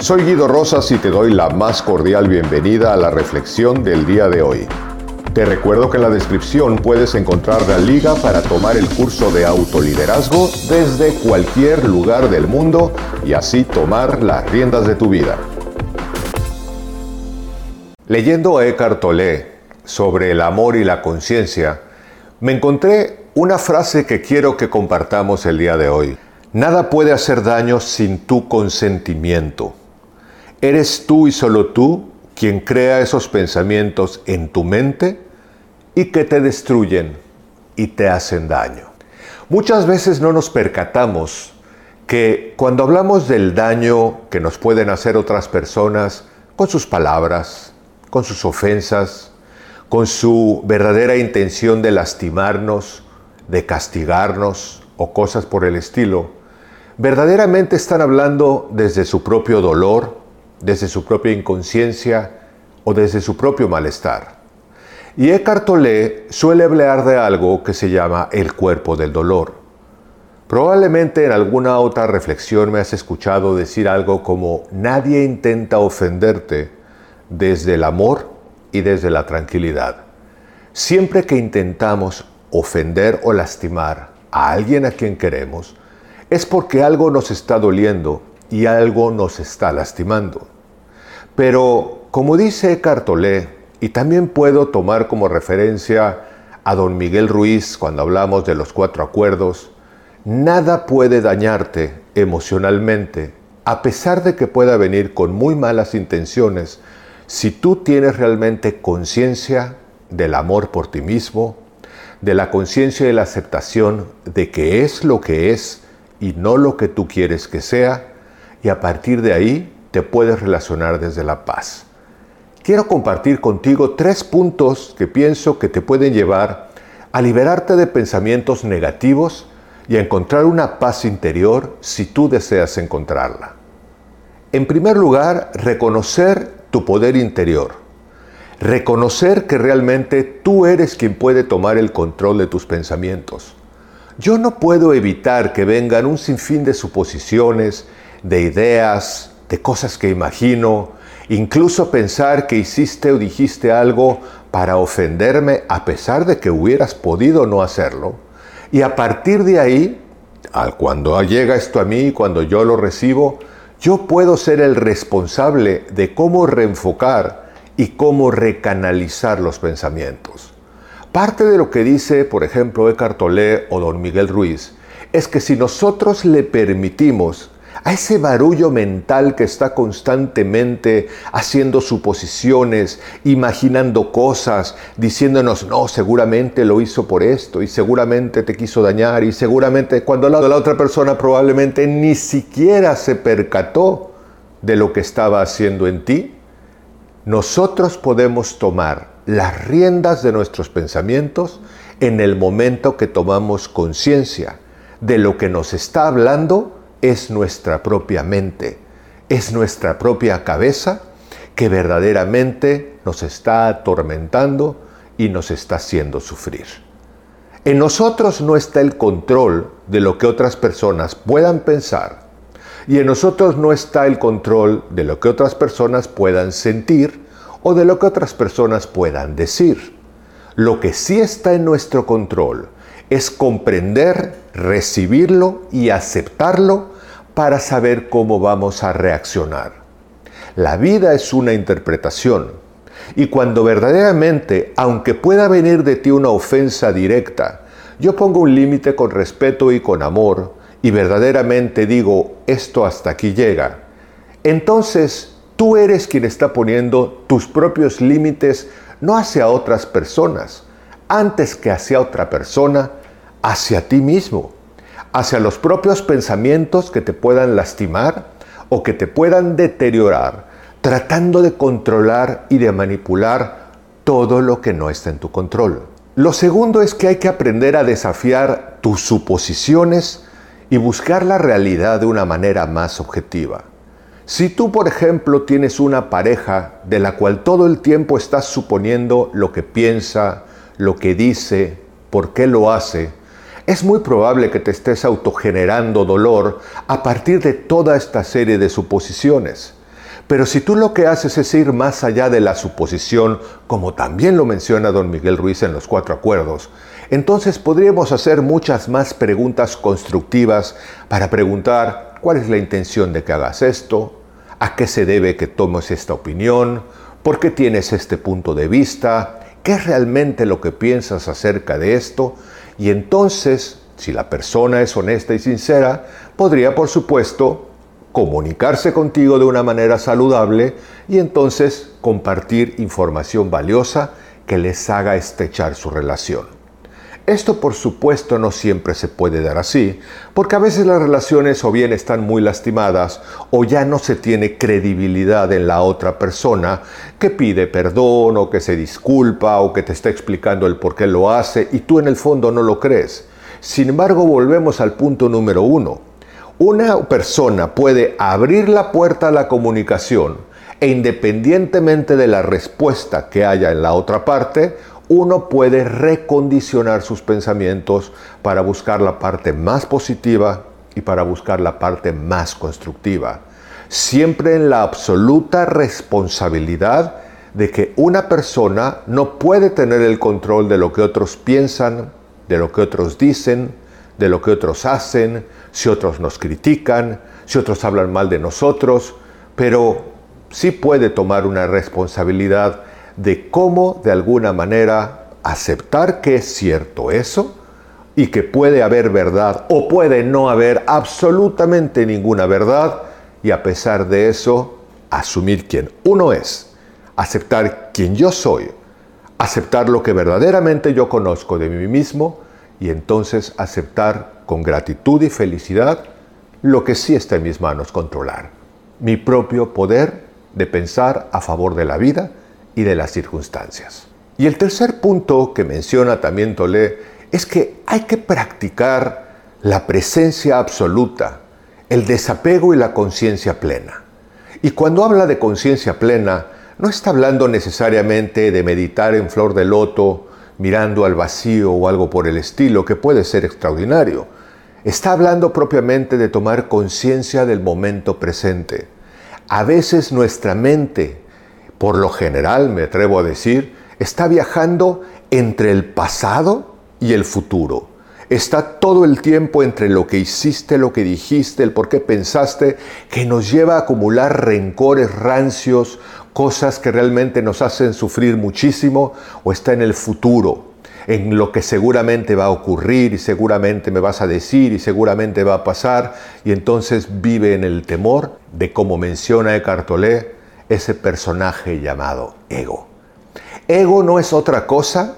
Soy Guido Rosas y te doy la más cordial bienvenida a la reflexión del día de hoy. Te recuerdo que en la descripción puedes encontrar la liga para tomar el curso de autoliderazgo desde cualquier lugar del mundo y así tomar las riendas de tu vida. Leyendo a Eckhart Tolle sobre el amor y la conciencia, me encontré una frase que quiero que compartamos el día de hoy. Nada puede hacer daño sin tu consentimiento. Eres tú y solo tú quien crea esos pensamientos en tu mente y que te destruyen y te hacen daño. Muchas veces no nos percatamos que cuando hablamos del daño que nos pueden hacer otras personas con sus palabras, con sus ofensas, con su verdadera intención de lastimarnos, de castigarnos o cosas por el estilo, verdaderamente están hablando desde su propio dolor, desde su propia inconsciencia o desde su propio malestar. Y Eckhart Tolle suele hablar de algo que se llama el cuerpo del dolor. Probablemente en alguna otra reflexión me has escuchado decir algo como nadie intenta ofenderte desde el amor y desde la tranquilidad. Siempre que intentamos ofender o lastimar a alguien a quien queremos, es porque algo nos está doliendo y algo nos está lastimando. Pero, como dice Cartolé, y también puedo tomar como referencia a don Miguel Ruiz cuando hablamos de los cuatro acuerdos, nada puede dañarte emocionalmente, a pesar de que pueda venir con muy malas intenciones, si tú tienes realmente conciencia del amor por ti mismo, de la conciencia y la aceptación de que es lo que es y no lo que tú quieres que sea, y a partir de ahí te puedes relacionar desde la paz. Quiero compartir contigo tres puntos que pienso que te pueden llevar a liberarte de pensamientos negativos y a encontrar una paz interior si tú deseas encontrarla. En primer lugar, reconocer tu poder interior. Reconocer que realmente tú eres quien puede tomar el control de tus pensamientos. Yo no puedo evitar que vengan un sinfín de suposiciones, de ideas, de cosas que imagino, incluso pensar que hiciste o dijiste algo para ofenderme a pesar de que hubieras podido no hacerlo. Y a partir de ahí, cuando llega esto a mí, cuando yo lo recibo, yo puedo ser el responsable de cómo reenfocar y cómo recanalizar los pensamientos. Parte de lo que dice, por ejemplo, Eckhart Tolle o don Miguel Ruiz, es que si nosotros le permitimos a ese barullo mental que está constantemente haciendo suposiciones, imaginando cosas, diciéndonos, no, seguramente lo hizo por esto y seguramente te quiso dañar y seguramente cuando la, la otra persona probablemente ni siquiera se percató de lo que estaba haciendo en ti, nosotros podemos tomar las riendas de nuestros pensamientos en el momento que tomamos conciencia de lo que nos está hablando es nuestra propia mente, es nuestra propia cabeza que verdaderamente nos está atormentando y nos está haciendo sufrir. En nosotros no está el control de lo que otras personas puedan pensar y en nosotros no está el control de lo que otras personas puedan sentir o de lo que otras personas puedan decir. Lo que sí está en nuestro control es comprender, recibirlo y aceptarlo para saber cómo vamos a reaccionar. La vida es una interpretación y cuando verdaderamente, aunque pueda venir de ti una ofensa directa, yo pongo un límite con respeto y con amor y verdaderamente digo, esto hasta aquí llega, entonces tú eres quien está poniendo tus propios límites no hacia otras personas, antes que hacia otra persona, hacia ti mismo, hacia los propios pensamientos que te puedan lastimar o que te puedan deteriorar, tratando de controlar y de manipular todo lo que no está en tu control. Lo segundo es que hay que aprender a desafiar tus suposiciones y buscar la realidad de una manera más objetiva. Si tú, por ejemplo, tienes una pareja de la cual todo el tiempo estás suponiendo lo que piensa, lo que dice, por qué lo hace, es muy probable que te estés autogenerando dolor a partir de toda esta serie de suposiciones. Pero si tú lo que haces es ir más allá de la suposición, como también lo menciona don Miguel Ruiz en los cuatro acuerdos, entonces podríamos hacer muchas más preguntas constructivas para preguntar cuál es la intención de que hagas esto, a qué se debe que tomes esta opinión, por qué tienes este punto de vista, qué es realmente lo que piensas acerca de esto, y entonces, si la persona es honesta y sincera, podría, por supuesto, comunicarse contigo de una manera saludable y entonces compartir información valiosa que les haga estrechar su relación. Esto por supuesto no siempre se puede dar así, porque a veces las relaciones o bien están muy lastimadas o ya no se tiene credibilidad en la otra persona que pide perdón o que se disculpa o que te está explicando el por qué lo hace y tú en el fondo no lo crees. Sin embargo, volvemos al punto número uno. Una persona puede abrir la puerta a la comunicación e independientemente de la respuesta que haya en la otra parte, uno puede recondicionar sus pensamientos para buscar la parte más positiva y para buscar la parte más constructiva. Siempre en la absoluta responsabilidad de que una persona no puede tener el control de lo que otros piensan, de lo que otros dicen, de lo que otros hacen, si otros nos critican, si otros hablan mal de nosotros, pero sí puede tomar una responsabilidad de cómo de alguna manera aceptar que es cierto eso y que puede haber verdad o puede no haber absolutamente ninguna verdad y a pesar de eso asumir quién uno es, aceptar quién yo soy, aceptar lo que verdaderamente yo conozco de mí mismo y entonces aceptar con gratitud y felicidad lo que sí está en mis manos controlar, mi propio poder de pensar a favor de la vida y de las circunstancias. Y el tercer punto que menciona también Tolé es que hay que practicar la presencia absoluta, el desapego y la conciencia plena. Y cuando habla de conciencia plena, no está hablando necesariamente de meditar en flor de loto, mirando al vacío o algo por el estilo, que puede ser extraordinario. Está hablando propiamente de tomar conciencia del momento presente. A veces nuestra mente por lo general, me atrevo a decir, está viajando entre el pasado y el futuro. Está todo el tiempo entre lo que hiciste, lo que dijiste, el por qué pensaste, que nos lleva a acumular rencores rancios, cosas que realmente nos hacen sufrir muchísimo, o está en el futuro, en lo que seguramente va a ocurrir y seguramente me vas a decir y seguramente va a pasar, y entonces vive en el temor de, como menciona Eckhart Tolle, ese personaje llamado ego. Ego no es otra cosa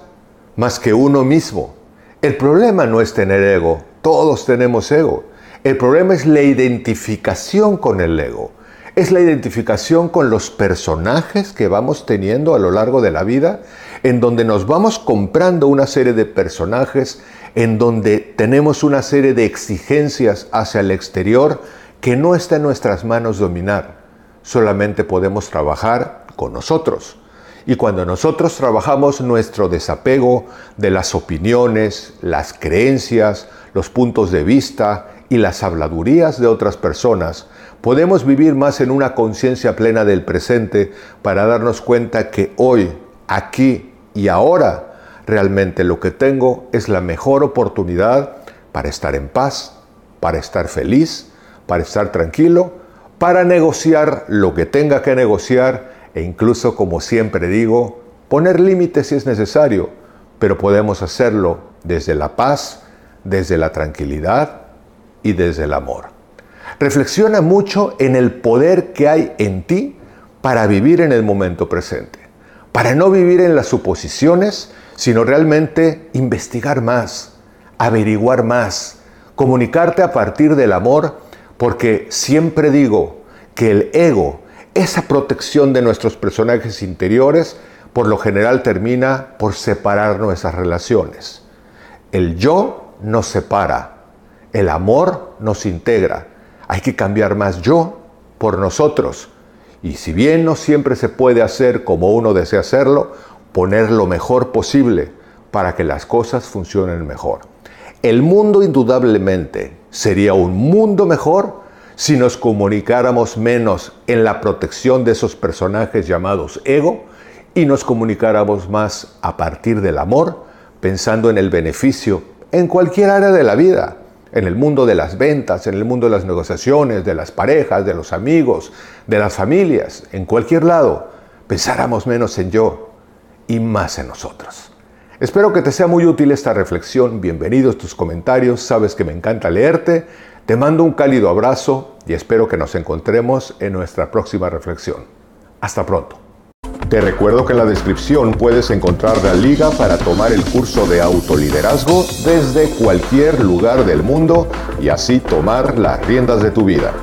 más que uno mismo. El problema no es tener ego, todos tenemos ego. El problema es la identificación con el ego. Es la identificación con los personajes que vamos teniendo a lo largo de la vida, en donde nos vamos comprando una serie de personajes, en donde tenemos una serie de exigencias hacia el exterior que no está en nuestras manos dominar solamente podemos trabajar con nosotros. Y cuando nosotros trabajamos nuestro desapego de las opiniones, las creencias, los puntos de vista y las habladurías de otras personas, podemos vivir más en una conciencia plena del presente para darnos cuenta que hoy, aquí y ahora, realmente lo que tengo es la mejor oportunidad para estar en paz, para estar feliz, para estar tranquilo para negociar lo que tenga que negociar e incluso, como siempre digo, poner límites si es necesario, pero podemos hacerlo desde la paz, desde la tranquilidad y desde el amor. Reflexiona mucho en el poder que hay en ti para vivir en el momento presente, para no vivir en las suposiciones, sino realmente investigar más, averiguar más, comunicarte a partir del amor porque siempre digo que el ego, esa protección de nuestros personajes interiores, por lo general termina por separar nuestras relaciones. El yo nos separa, el amor nos integra. Hay que cambiar más yo por nosotros. Y si bien no siempre se puede hacer como uno desea hacerlo, poner lo mejor posible para que las cosas funcionen mejor. El mundo indudablemente sería un mundo mejor si nos comunicáramos menos en la protección de esos personajes llamados ego y nos comunicáramos más a partir del amor, pensando en el beneficio en cualquier área de la vida, en el mundo de las ventas, en el mundo de las negociaciones, de las parejas, de los amigos, de las familias, en cualquier lado, pensáramos menos en yo y más en nosotros. Espero que te sea muy útil esta reflexión. Bienvenidos tus comentarios. Sabes que me encanta leerte. Te mando un cálido abrazo y espero que nos encontremos en nuestra próxima reflexión. Hasta pronto. Te recuerdo que en la descripción puedes encontrar la liga para tomar el curso de autoliderazgo desde cualquier lugar del mundo y así tomar las riendas de tu vida.